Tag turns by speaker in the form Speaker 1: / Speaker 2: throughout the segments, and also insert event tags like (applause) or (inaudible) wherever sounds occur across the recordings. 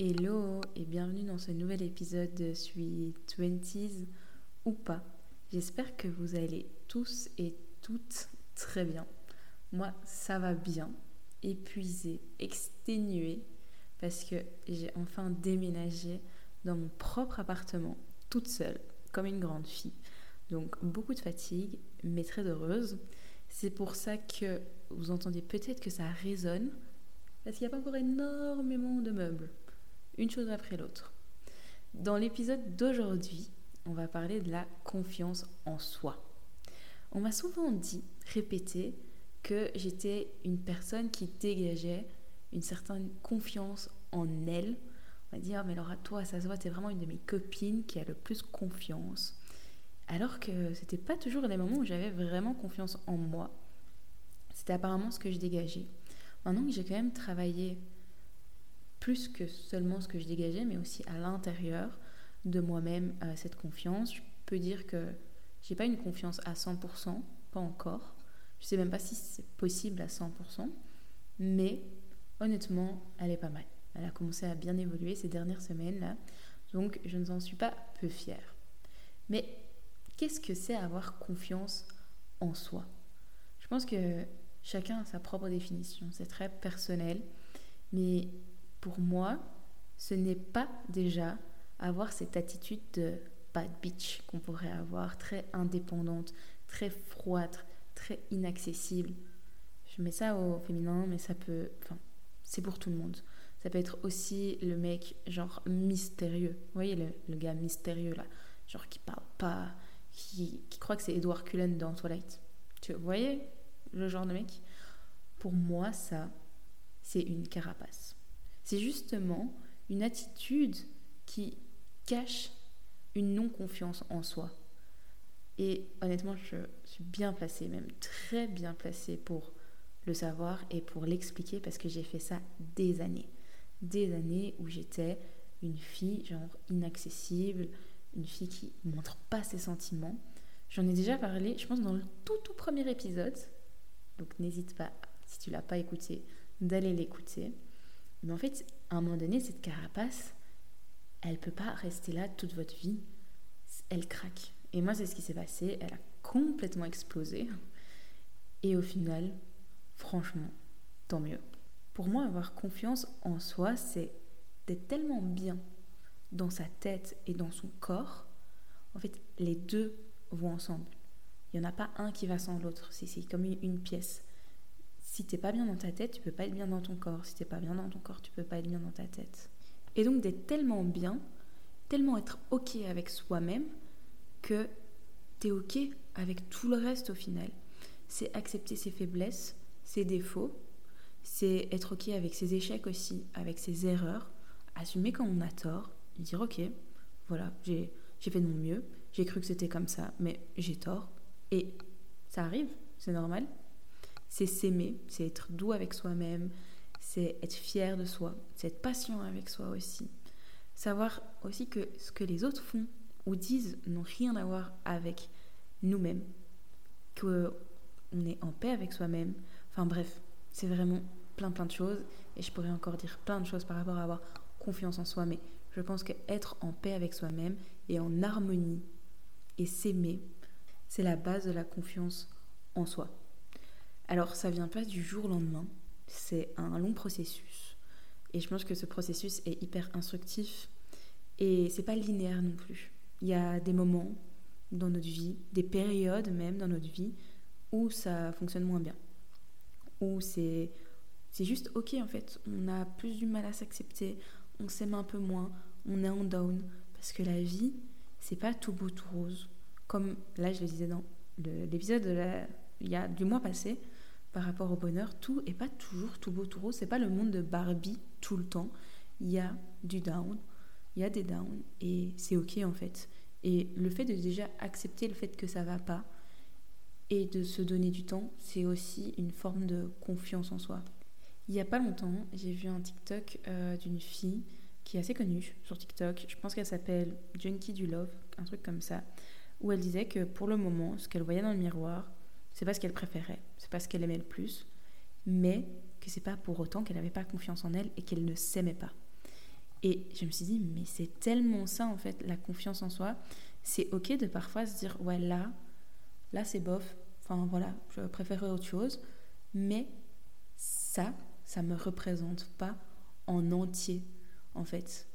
Speaker 1: Hello et bienvenue dans ce nouvel épisode de Sweet Twenties ou pas. J'espère que vous allez tous et toutes très bien. Moi, ça va bien, épuisé, exténué, parce que j'ai enfin déménagé dans mon propre appartement, toute seule, comme une grande fille. Donc beaucoup de fatigue, mais très heureuse. C'est pour ça que vous entendez peut-être que ça résonne, parce qu'il n'y a pas encore énormément de meubles une chose après l'autre. Dans l'épisode d'aujourd'hui, on va parler de la confiance en soi. On m'a souvent dit, répété, que j'étais une personne qui dégageait une certaine confiance en elle. On m'a dit, ah, mais Laura, toi, ça se voit, t'es vraiment une de mes copines qui a le plus confiance. Alors que c'était pas toujours les moments où j'avais vraiment confiance en moi. C'était apparemment ce que je dégageais. Maintenant que j'ai quand même travaillé plus que seulement ce que je dégageais, mais aussi à l'intérieur de moi-même euh, cette confiance. Je peux dire que j'ai pas une confiance à 100%, pas encore. Je sais même pas si c'est possible à 100%, mais honnêtement, elle est pas mal. Elle a commencé à bien évoluer ces dernières semaines là, donc je ne en suis pas peu fière. Mais qu'est-ce que c'est avoir confiance en soi? Je pense que chacun a sa propre définition, c'est très personnel, mais pour moi, ce n'est pas déjà avoir cette attitude de bad bitch qu'on pourrait avoir, très indépendante, très froide, très inaccessible. Je mets ça au féminin, mais ça peut. Enfin, c'est pour tout le monde. Ça peut être aussi le mec, genre mystérieux. Vous voyez le, gars mystérieux là, genre qui parle pas, qui, qui croit que c'est Edward Cullen dans Twilight. Tu vous voyez le genre de mec? Pour moi, ça, c'est une carapace. C'est justement une attitude qui cache une non-confiance en soi. Et honnêtement, je suis bien placée, même très bien placée pour le savoir et pour l'expliquer parce que j'ai fait ça des années. Des années où j'étais une fille genre inaccessible, une fille qui ne montre pas ses sentiments. J'en ai déjà parlé, je pense, dans le tout tout premier épisode. Donc n'hésite pas, si tu l'as pas écouté, d'aller l'écouter. Mais en fait, à un moment donné, cette carapace, elle peut pas rester là toute votre vie. Elle craque. Et moi, c'est ce qui s'est passé. Elle a complètement explosé. Et au final, franchement, tant mieux. Pour moi, avoir confiance en soi, c'est d'être tellement bien dans sa tête et dans son corps. En fait, les deux vont ensemble. Il n'y en a pas un qui va sans l'autre. C'est comme une pièce si t'es pas bien dans ta tête, tu peux pas être bien dans ton corps. Si t'es pas bien dans ton corps, tu peux pas être bien dans ta tête. Et donc d'être tellement bien, tellement être ok avec soi-même que t'es ok avec tout le reste au final. C'est accepter ses faiblesses, ses défauts, c'est être ok avec ses échecs aussi, avec ses erreurs, assumer quand on a tort, dire ok, voilà, j'ai fait de mon mieux, j'ai cru que c'était comme ça, mais j'ai tort. Et ça arrive, c'est normal c'est s'aimer, c'est être doux avec soi-même, c'est être fier de soi, c'est être patient avec soi aussi. Savoir aussi que ce que les autres font ou disent n'ont rien à voir avec nous-mêmes, qu'on est en paix avec soi-même. Enfin bref, c'est vraiment plein plein de choses et je pourrais encore dire plein de choses par rapport à avoir confiance en soi, mais je pense qu'être en paix avec soi-même et en harmonie et s'aimer, c'est la base de la confiance en soi. Alors ça vient pas du jour au lendemain, c'est un long processus. Et je pense que ce processus est hyper instructif et c'est pas linéaire non plus. Il y a des moments dans notre vie, des périodes même dans notre vie où ça fonctionne moins bien. Où c'est c'est juste OK en fait, on a plus du mal à s'accepter, on s'aime un peu moins, on est en down parce que la vie, c'est pas tout beau tout rose. Comme là je le disais dans l'épisode il y a du mois passé, par rapport au bonheur, tout est pas toujours tout beau, tout rose. C'est pas le monde de Barbie tout le temps. Il y a du down, il y a des downs et c'est ok en fait. Et le fait de déjà accepter le fait que ça va pas et de se donner du temps, c'est aussi une forme de confiance en soi. Il y a pas longtemps, j'ai vu un TikTok euh, d'une fille qui est assez connue sur TikTok. Je pense qu'elle s'appelle Junkie du Love, un truc comme ça, où elle disait que pour le moment, ce qu'elle voyait dans le miroir, c'est pas ce qu'elle préférait, c'est pas ce qu'elle aimait le plus, mais que c'est pas pour autant qu'elle n'avait pas confiance en elle et qu'elle ne s'aimait pas. Et je me suis dit, mais c'est tellement ça en fait, la confiance en soi. C'est ok de parfois se dire, ouais, là, là c'est bof, enfin voilà, je préférerais autre chose. Mais ça, ça me représente pas en entier en fait.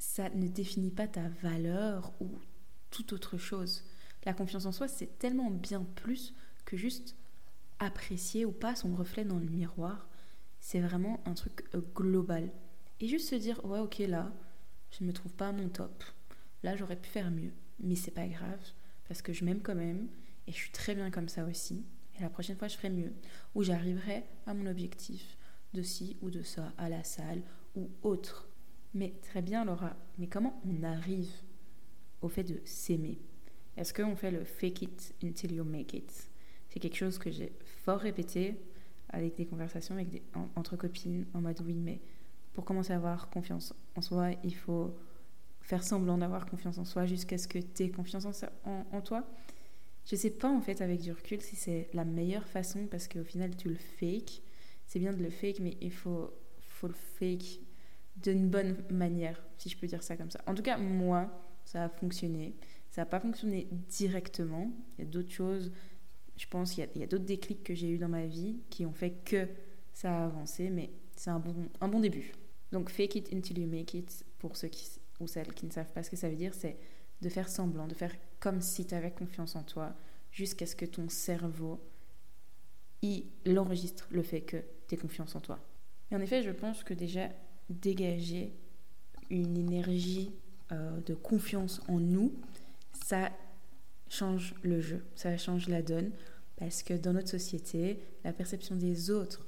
Speaker 1: Ça ne définit pas ta valeur ou toute autre chose. La confiance en soi, c'est tellement bien plus que juste apprécier ou pas son reflet dans le miroir. C'est vraiment un truc euh, global. Et juste se dire, ouais, ok, là, je ne me trouve pas à mon top. Là, j'aurais pu faire mieux. Mais c'est pas grave, parce que je m'aime quand même, et je suis très bien comme ça aussi. Et la prochaine fois, je ferai mieux. Ou j'arriverai à mon objectif de ci ou de ça, à la salle ou autre. Mais très bien, Laura. Mais comment on arrive au fait de s'aimer? Est-ce qu'on fait le fake it until you make it? C'est quelque chose que j'ai fort répété avec des conversations avec des, entre copines en mode oui, mais pour commencer à avoir confiance en soi, il faut faire semblant d'avoir confiance en soi jusqu'à ce que tu aies confiance en, toi. Je sais pas en fait avec du recul si c'est la meilleure façon parce qu'au final tu le fake. C'est bien de le fake, mais il faut, faut le fake d'une bonne manière, si je peux dire ça comme ça. En tout cas, moi, ça a fonctionné. Ça n'a pas fonctionné directement. Il y a d'autres choses, je pense, il y a, d'autres déclics que j'ai eu dans ma vie qui ont fait que ça a avancé, mais c'est un bon, un bon début. Donc, fake it until you make it, pour ceux ou celles qui ne savent pas ce que ça veut dire, c'est de faire semblant, de faire comme si tu avais confiance en toi, jusqu'à ce que ton cerveau il enregistre le fait que tu aies confiance en toi. Et en effet, je pense que déjà dégager une énergie euh, de confiance en nous, ça change le jeu, ça change la donne, parce que dans notre société, la perception des autres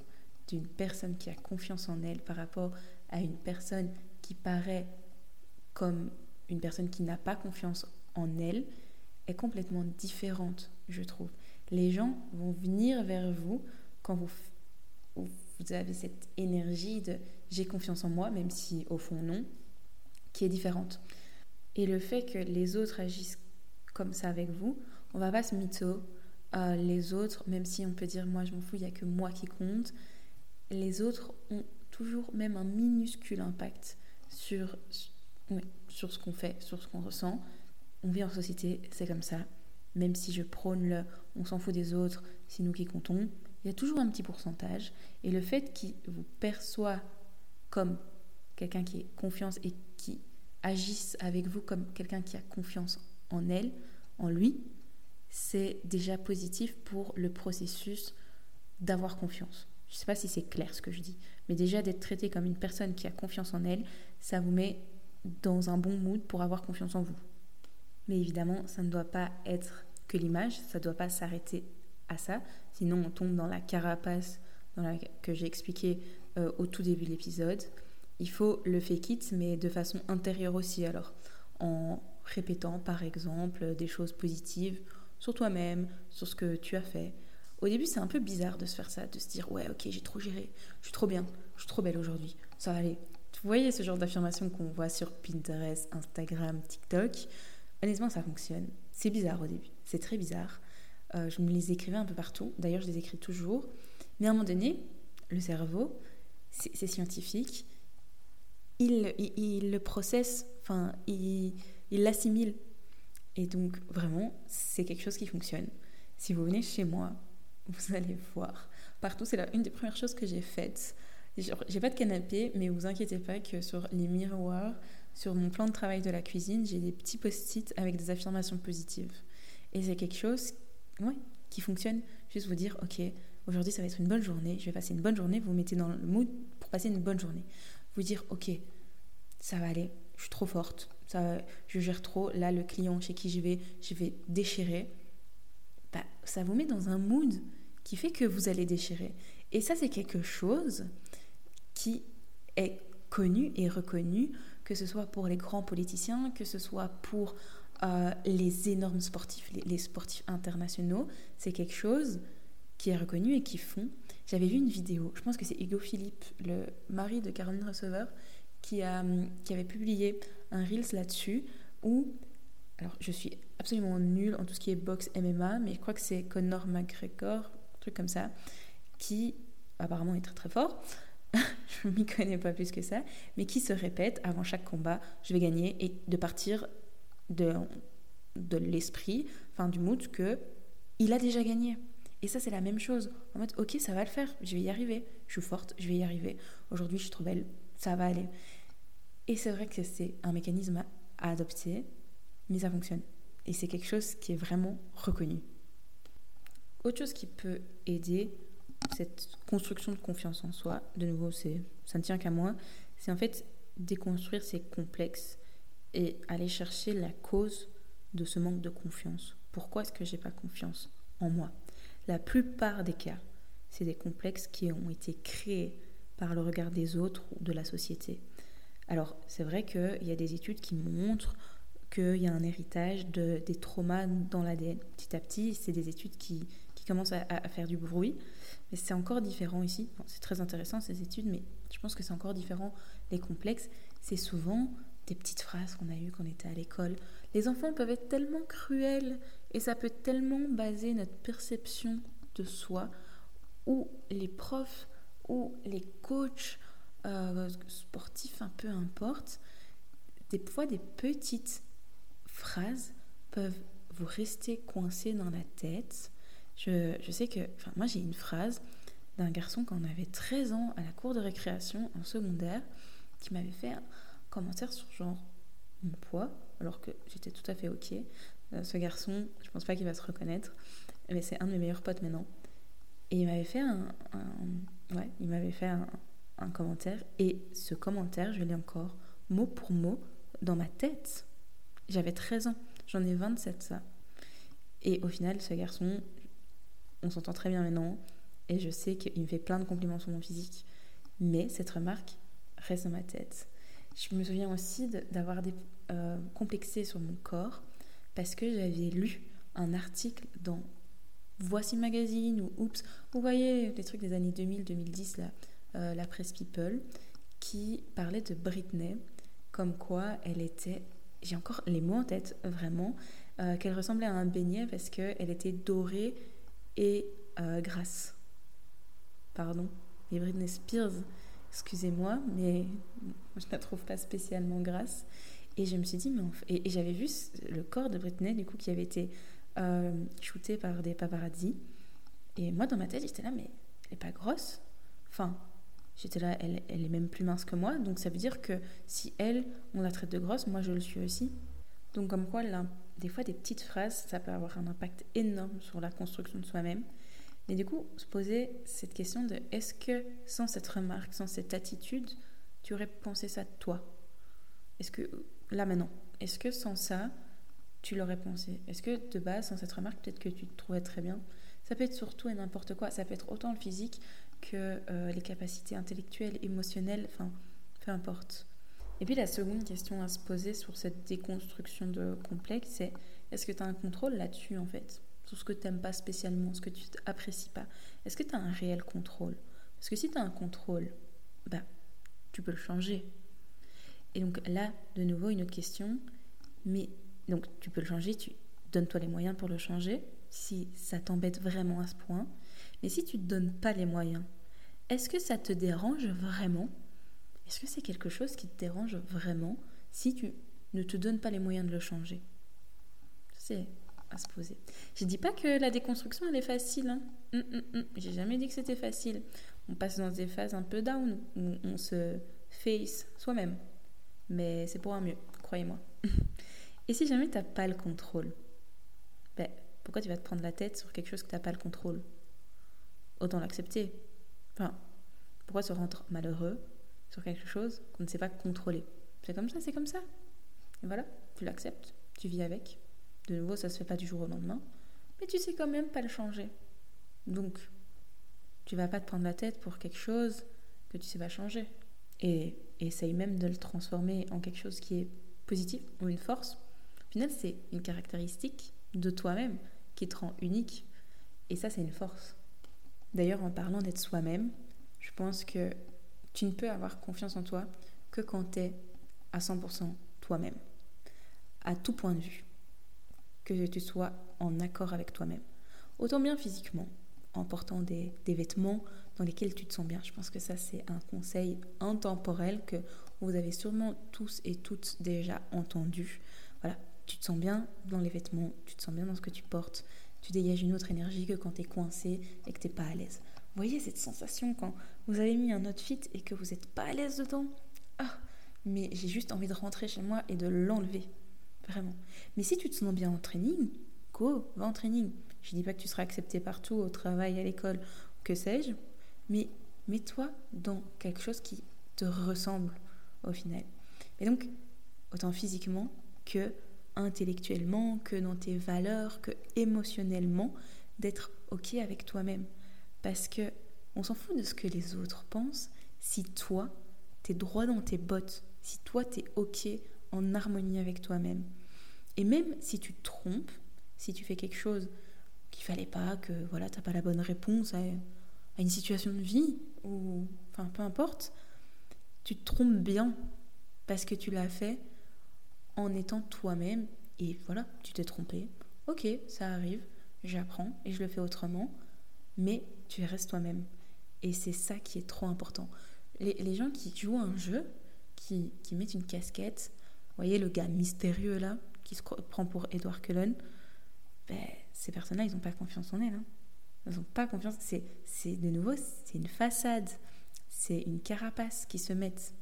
Speaker 1: d'une personne qui a confiance en elle par rapport à une personne qui paraît comme une personne qui n'a pas confiance en elle est complètement différente, je trouve. Les gens vont venir vers vous quand vous, avez cette énergie de j'ai confiance en moi, même si au fond non, qui est différente. Et le fait que les autres agissent comme ça avec vous, on va pas se mytho. Euh, les autres, même si on peut dire moi je m'en fous, il n'y a que moi qui compte, les autres ont toujours même un minuscule impact sur, sur ce qu'on fait, sur ce qu'on ressent. On vit en société, c'est comme ça. Même si je prône le on s'en fout des autres, c'est nous qui comptons, il y a toujours un petit pourcentage. Et le fait qu'il vous perçoit comme quelqu'un qui ait confiance et qui agisse avec vous comme quelqu'un qui a confiance en elle, en lui, c'est déjà positif pour le processus d'avoir confiance. Je ne sais pas si c'est clair ce que je dis, mais déjà d'être traité comme une personne qui a confiance en elle, ça vous met dans un bon mood pour avoir confiance en vous. Mais évidemment, ça ne doit pas être que l'image, ça ne doit pas s'arrêter à ça, sinon on tombe dans la carapace que j'ai expliqué euh, au tout début de l'épisode. Il faut le fake it, mais de façon intérieure aussi, alors en répétant par exemple des choses positives sur toi-même, sur ce que tu as fait. Au début, c'est un peu bizarre de se faire ça, de se dire ouais, ok, j'ai trop géré, je suis trop bien, je suis trop belle aujourd'hui, ça va aller. Vous voyez ce genre d'affirmation qu'on voit sur Pinterest, Instagram, TikTok? Honnêtement, ça fonctionne. C'est bizarre au début, c'est très bizarre. Euh, je me les écrivais un peu partout. D'ailleurs, je les écris toujours. Mais à un moment donné, le cerveau, c'est scientifique, il, il, le processe, enfin, il l'assimile. Et donc, vraiment, c'est quelque chose qui fonctionne. Si vous venez chez moi, vous allez voir. Partout, c'est une des premières choses que j'ai faites. J'ai pas de canapé, mais vous inquiétez pas que sur les miroirs, sur mon plan de travail de la cuisine, j'ai des petits post-it avec des affirmations positives. Et c'est quelque chose ouais, qui fonctionne. Juste vous dire, ok, aujourd'hui ça va être une bonne journée, je vais passer une bonne journée, vous, vous mettez dans le mood pour passer une bonne journée. Vous dire, ok, ça va aller, je suis trop forte, ça, je gère trop, là le client chez qui je vais, je vais déchirer. Bah, ça vous met dans un mood qui fait que vous allez déchirer. Et ça c'est quelque chose qui est connu et reconnu, que ce soit pour les grands politiciens, que ce soit pour euh, les énormes sportifs, les, sportifs internationaux, c'est quelque chose qui est reconnu et qui font. J'avais vu une vidéo, je pense que c'est Hugo Philippe, le mari de Caroline Receveur, qui, a, qui avait publié un Reels là-dessus où, alors je suis absolument nulle en tout ce qui est boxe MMA, mais je crois que c'est Conor McGregor, un truc comme ça, qui apparemment est très très fort, (laughs) je m'y connais pas plus que ça, mais qui se répète avant chaque combat, je vais gagner, et de partir de, de l'esprit, enfin du mood que il a déjà gagné. Et ça, c'est la même chose. En mode, ok, ça va le faire, je vais y arriver. Je suis forte, je vais y arriver. Aujourd'hui, je suis trop belle, ça va aller. Et c'est vrai que c'est un mécanisme à adopter, mais ça fonctionne. Et c'est quelque chose qui est vraiment reconnu. Autre chose qui peut aider cette construction de confiance en soi, de nouveau, ça ne tient qu'à moi, c'est en fait déconstruire ces complexes et aller chercher la cause de ce manque de confiance. Pourquoi est-ce que j'ai pas confiance en moi? La plupart des cas, c'est des complexes qui ont été créés par le regard des autres ou de la société. Alors, c'est vrai qu'il y a des études qui montrent qu'il y a un héritage de, des traumas dans l'ADN. Petit à petit, c'est des études qui, qui commencent à, à, faire du bruit, mais c'est encore différent ici. c'est très intéressant ces études, mais je pense que c'est encore différent. Les complexes, c'est souvent des petites phrases qu'on a eues quand on était à l'école. Les enfants peuvent être tellement cruels et ça peut tellement baser notre perception de soi, ou les profs, ou les coachs euh, sportifs, un peu importe, des fois des petites phrases peuvent vous rester coincées dans la tête. Je, je sais que, enfin, moi j'ai une phrase d'un garçon quand on avait 13 ans à la cour de récréation en secondaire qui m'avait fait un commentaire sur genre mon poids, alors que j'étais tout à fait ok. Euh, ce garçon, je pense pas qu'il va se reconnaître, mais c'est un de mes meilleurs potes maintenant. Et il m'avait fait un, ouais, il m'avait fait un, commentaire et ce commentaire, je l'ai encore mot pour mot dans ma tête. J'avais 13 ans, j'en ai 27 ça. Et au final, ce garçon, on s'entend très bien maintenant et je sais qu'il me fait plein de compliments sur mon physique. Mais cette remarque reste dans ma tête. Je me souviens aussi d'avoir des euh, complexé sur mon corps parce que j'avais lu un article dans Voici Magazine ou Oups. Vous voyez les trucs des années 2000-2010 là euh, la presse People, qui parlait de Britney, comme quoi elle était, j'ai encore les mots en tête vraiment, euh, qu'elle ressemblait à un beignet parce qu'elle était dorée et euh, grasse. Pardon. Et Britney Spears, excusez-moi, mais (laughs) je la trouve pas spécialement grasse. Et je me suis dit, mais et, j'avais vu le corps de Britney, du coup, qui avait été shooté par des paparazzi. Et moi, dans ma tête, j'étais là, mais elle est pas grosse. Enfin, J'étais là, elle, elle est même plus mince que moi. Donc ça veut dire que si elle, on la traite de grosse, moi je le suis aussi. Donc comme quoi, là, des fois, des petites phrases, ça peut avoir un impact énorme sur la construction de soi-même. Mais du coup, se poser cette question de est-ce que sans cette remarque, sans cette attitude, tu aurais pensé ça toi? Est-ce que, là maintenant, est-ce que sans ça, tu l'aurais pensé? Est-ce que de base, sans cette remarque, peut-être que tu te trouvais très bien? Ça peut être surtout et n'importe quoi. Ça peut être autant le physique que euh, les capacités intellectuelles, émotionnelles, enfin, peu importe. Et puis la seconde question à se poser sur cette déconstruction de complexe, c'est est-ce que tu as un contrôle là-dessus en fait? Sur ce que tu n'aimes pas spécialement, ce que tu n'apprécies pas Est-ce que tu as un réel contrôle? Parce que si tu as un contrôle, bah, tu peux le changer. Et donc là, de nouveau, une autre question. Mais donc tu peux le changer, tu donnes-toi les moyens pour le changer si ça t'embête vraiment à ce point. Mais si tu ne donnes pas les moyens, est-ce que ça te dérange vraiment? Est-ce que c'est quelque chose qui te dérange vraiment si tu ne te donnes pas les moyens de le changer? C'est à se poser. Je dis pas que la déconstruction elle est facile. Hein. Hum, hum, hum. J'ai jamais dit que c'était facile. On passe dans des phases un peu down où on se face soi-même. Mais c'est pour un mieux, croyez-moi. (laughs) Et si jamais tu n'as pas le contrôle, ben, pourquoi tu vas te prendre la tête sur quelque chose que tu n'as pas le contrôle? Autant l'accepter. Enfin, pourquoi se rendre malheureux sur quelque chose qu'on ne sait pas contrôler? C'est comme ça, c'est comme ça. Et voilà, tu l'acceptes, tu vis avec. De nouveau, ça se fait pas du jour au lendemain, mais tu sais quand même pas le changer. Donc, tu vas pas te prendre la tête pour quelque chose que tu sais pas changer. Et essaye même de le transformer en quelque chose qui est positif ou une force. Au final, c'est une caractéristique de toi-même qui te rend unique. Et ça, c'est une force. D'ailleurs, en parlant d'être soi-même, je pense que tu ne peux avoir confiance en toi que quand tu es à 100% toi-même, à tout point de vue, que tu sois en accord avec toi-même. Autant bien physiquement, en portant des, vêtements dans lesquels tu te sens bien. Je pense que ça, c'est un conseil intemporel que vous avez sûrement tous et toutes déjà entendu. Voilà, tu te sens bien dans les vêtements, tu te sens bien dans ce que tu portes, tu dégages une autre énergie que quand tu es coincé et que tu pas à l'aise. Vous voyez cette sensation quand vous avez mis un outfit et que vous n'êtes pas à l'aise dedans? Ah, mais j'ai juste envie de rentrer chez moi et de l'enlever. Vraiment. Mais si tu te sens bien en training, go, va en training. Je dis pas que tu seras accepté partout, au travail, à l'école, que sais-je, mais mets-toi dans quelque chose qui te ressemble au final. Et donc, autant physiquement que intellectuellement, que dans tes valeurs, que émotionnellement, d'être OK avec toi-même. Parce que on s'en fout de ce que les autres pensent si toi, tu es droit dans tes bottes, si toi, tu es OK en harmonie avec toi-même. Et même si tu te trompes, si tu fais quelque chose qu'il fallait pas, que voilà, t'as pas la bonne réponse à, une situation de vie, ou enfin peu importe, tu te trompes bien parce que tu l'as fait en étant toi-même et voilà, tu t'es trompé. Ok, ça arrive, j'apprends et je le fais autrement, mais tu restes toi-même. Et c'est ça qui est trop important. Les, gens qui jouent un jeu, qui, qui mettent une casquette, vous voyez le gars mystérieux là, qui se prend pour Edward Cullen, ben, ces personnes-là, ils n'ont pas confiance en elles. Hein. Ils n'ont pas confiance. C'est, de nouveau, c'est une façade, c'est une carapace qui se mettent.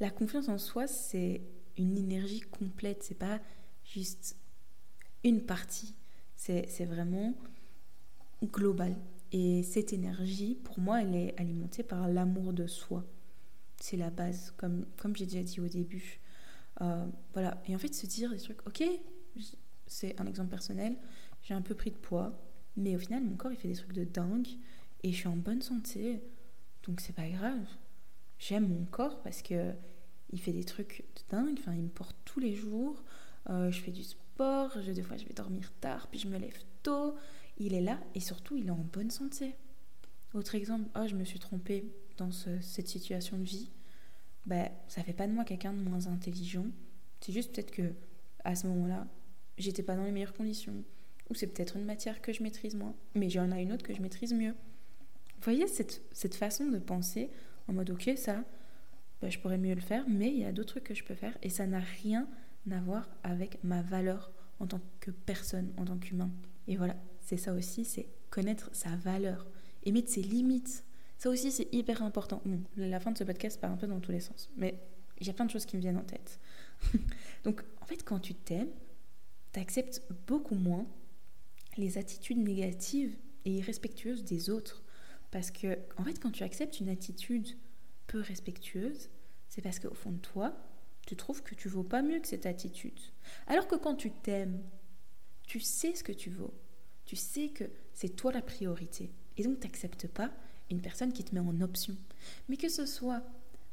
Speaker 1: La confiance en soi, c'est une énergie complète. C'est pas juste une partie. C'est, c'est vraiment global. Et cette énergie, pour moi, elle est alimentée par l'amour de soi. C'est la base, comme, comme j'ai déjà dit au début. Euh, voilà. Et en fait, se dire des trucs, ok, c'est un exemple personnel, j'ai un peu pris de poids, mais au final, mon corps, il fait des trucs de dingue et je suis en bonne santé, donc c'est pas grave. J'aime mon corps parce que il fait des trucs de dingue, enfin, il me porte tous les jours, euh, je fais du sport, je, des fois je vais dormir tard, puis je me lève tôt, il est là et surtout, il est en bonne santé. Autre exemple, oh, je me suis trompée dans cette situation de vie. Ben, ça fait pas de moi quelqu'un de moins intelligent. C'est juste peut-être que à ce moment-là, j'étais pas dans les meilleures conditions. Ou c'est peut-être une matière que je maîtrise moins, mais j'en ai une autre que je maîtrise mieux. Vous voyez cette, cette façon de penser en mode ok, ça, bah, je pourrais mieux le faire, mais il y a d'autres trucs que je peux faire et ça n'a rien à voir avec ma valeur en tant que personne, en tant qu'humain. Et voilà, c'est ça aussi, c'est connaître sa valeur et mettre ses limites. Ça aussi, c'est hyper important. Bon, la fin de ce podcast part un peu dans tous les sens, mais il y a plein de choses qui me viennent en tête. (laughs) Donc, en fait, quand tu t'aimes, tu acceptes beaucoup moins les attitudes négatives et irrespectueuses des autres. Parce que, en fait, quand tu acceptes une attitude peu respectueuse, c'est parce qu'au fond de toi, tu trouves que tu vaux pas mieux que cette attitude. Alors que quand tu t'aimes, tu sais ce que tu vaux. Tu sais que c'est toi la priorité. Et donc, tu n'acceptes pas une personne qui te met en option. Mais que ce soit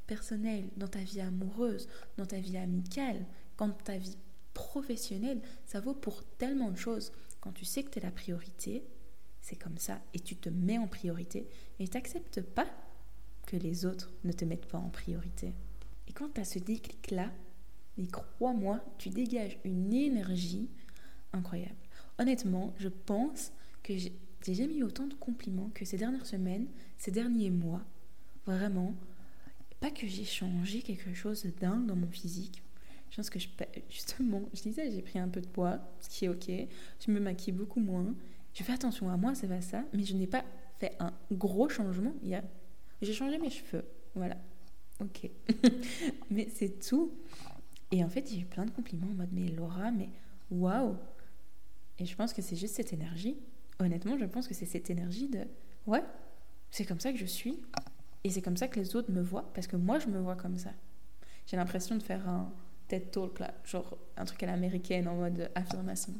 Speaker 1: personnel, dans ta vie amoureuse, dans ta vie amicale, dans ta vie professionnelle, ça vaut pour tellement de choses. Quand tu sais que tu es la priorité, c'est comme ça, et tu te mets en priorité, et tu n'acceptes pas que les autres ne te mettent pas en priorité. Et quand tu as ce déclic-là, et crois-moi, tu dégages une énergie incroyable. Honnêtement, je pense que j'ai jamais eu autant de compliments que ces dernières semaines, ces derniers mois. Vraiment, pas que j'ai changé quelque chose de dingue dans mon physique, je pense que je, justement, je disais, j'ai pris un peu de poids, ce qui est ok. Je me maquille beaucoup moins. Je fais attention à moi, c'est pas ça. Mais je n'ai pas fait un gros changement. Il y a... J'ai changé mes cheveux. Voilà. Ok. (laughs) mais c'est tout. Et en fait, j'ai eu plein de compliments en mode, mais Laura, mais waouh. Et je pense que c'est juste cette énergie. Honnêtement, je pense que c'est cette énergie de, ouais, c'est comme ça que je suis. Et c'est comme ça que les autres me voient. Parce que moi, je me vois comme ça. J'ai l'impression de faire un, TED Talk, là, genre un truc à l'américaine en mode affirmation.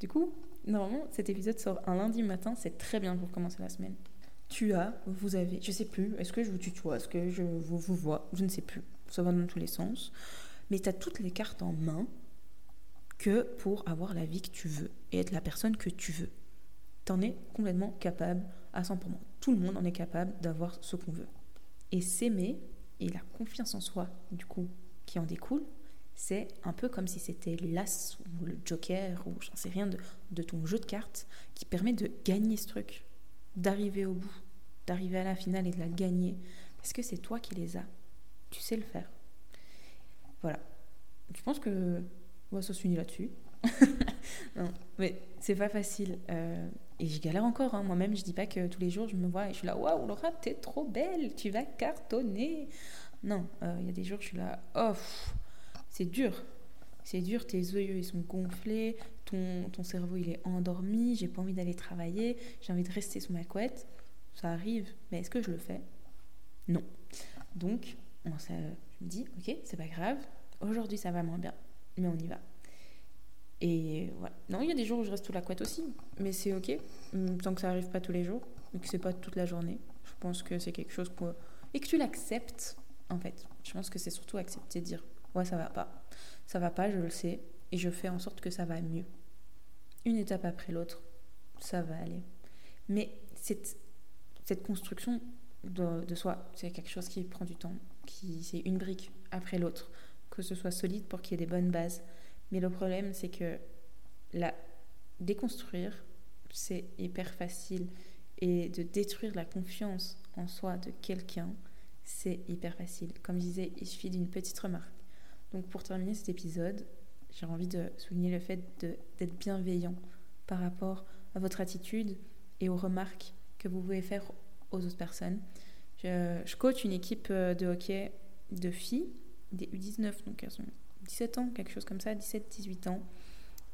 Speaker 1: Du coup, normalement, cet épisode sort un lundi matin, c'est très bien pour commencer la semaine. Tu as, vous avez, je sais plus, est-ce que je vous tutoie, est-ce que je vous, vous vois, je ne sais plus, ça va dans tous les sens. Mais tu as toutes les cartes en main que pour avoir la vie que tu veux et être la personne que tu veux. Tu en es complètement capable à 100%. Tout le monde en est capable d'avoir ce qu'on veut. Et s'aimer et la confiance en soi, du coup, qui en découle, c'est un peu comme si c'était l'as ou le joker ou j'en sais rien de, ton jeu de cartes qui permet de gagner ce truc, d'arriver au bout. d'arriver à la finale et de la gagner parce que c'est toi qui les as. Tu sais le faire. Voilà. Je pense que on va se finir là-dessus. (laughs) non, mais c'est pas facile. Euh, et je galère encore. Hein. Moi-même, je dis pas que tous les jours je me vois et je suis là, waouh, Laura, t'es trop belle, tu vas cartonner. Non, euh, il y a des jours je suis là, oh, c'est dur. C'est dur, tes yeux ils sont gonflés, ton, ton cerveau il est endormi, j'ai pas envie d'aller travailler, j'ai envie de rester sous ma couette. Ça arrive, mais est-ce que je le fais? Non. Donc, on, ça, je me dis, ok, c'est pas grave, aujourd'hui ça va moins bien, mais on y va. Et voilà. Non, il y a des jours où je reste sous la couette aussi, mais c'est ok, hum, tant que ça arrive pas tous les jours, et que c'est pas toute la journée. Je pense que c'est quelque chose pour... Et que tu l'acceptes, en fait. Je pense que c'est surtout accepter de dire, ouais, ça va pas. Ça va pas, je le sais, et je fais en sorte que ça va mieux. Une étape après l'autre, ça va aller. Mais cette, cette construction de, de soi, c'est quelque chose qui prend du temps, qui c'est une brique après l'autre, que ce soit solide pour qu'il y ait des bonnes bases. Mais le problème, c'est que la déconstruire, c'est hyper facile. Et de détruire la confiance en soi de quelqu'un, c'est hyper facile. Comme je disais, il suffit d'une petite remarque. Donc pour terminer cet épisode, j'ai envie de souligner le fait d'être bienveillant par rapport à votre attitude et aux remarques que vous pouvez faire aux autres personnes. Je, je coach une équipe euh, de hockey de filles, des U19, donc elles ont 17 ans, quelque chose comme ça, 17-18 ans.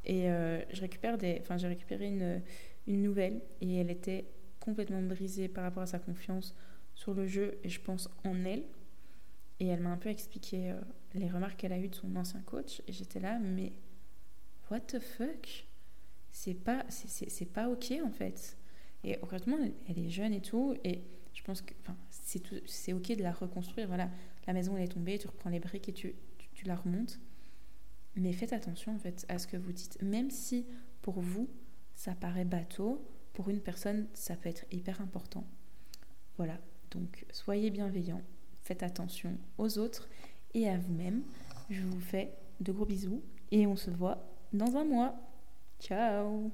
Speaker 1: Et euh, j'ai récupéré une nouvelle et elle était complètement brisée par rapport à sa confiance sur le jeu et je pense en elle. Et elle m'a un peu expliqué euh, les remarques qu'elle a eues de son ancien coach et j'étais là, mais what the fuck? C'est pas, c'est pas ok en fait. Et heureusement, elle est jeune et tout et je pense que c'est ok de la reconstruire. Voilà, la maison elle est tombée, tu reprends les briques et tu, tu, la remontes. Mais faites attention en fait à ce que vous dites. Même si pour vous, ça paraît bateau, pour une personne, ça peut être hyper important. Voilà, donc soyez bienveillants, faites attention aux autres et à vous-même. Je vous fais de gros bisous et on se voit dans un mois. Ciao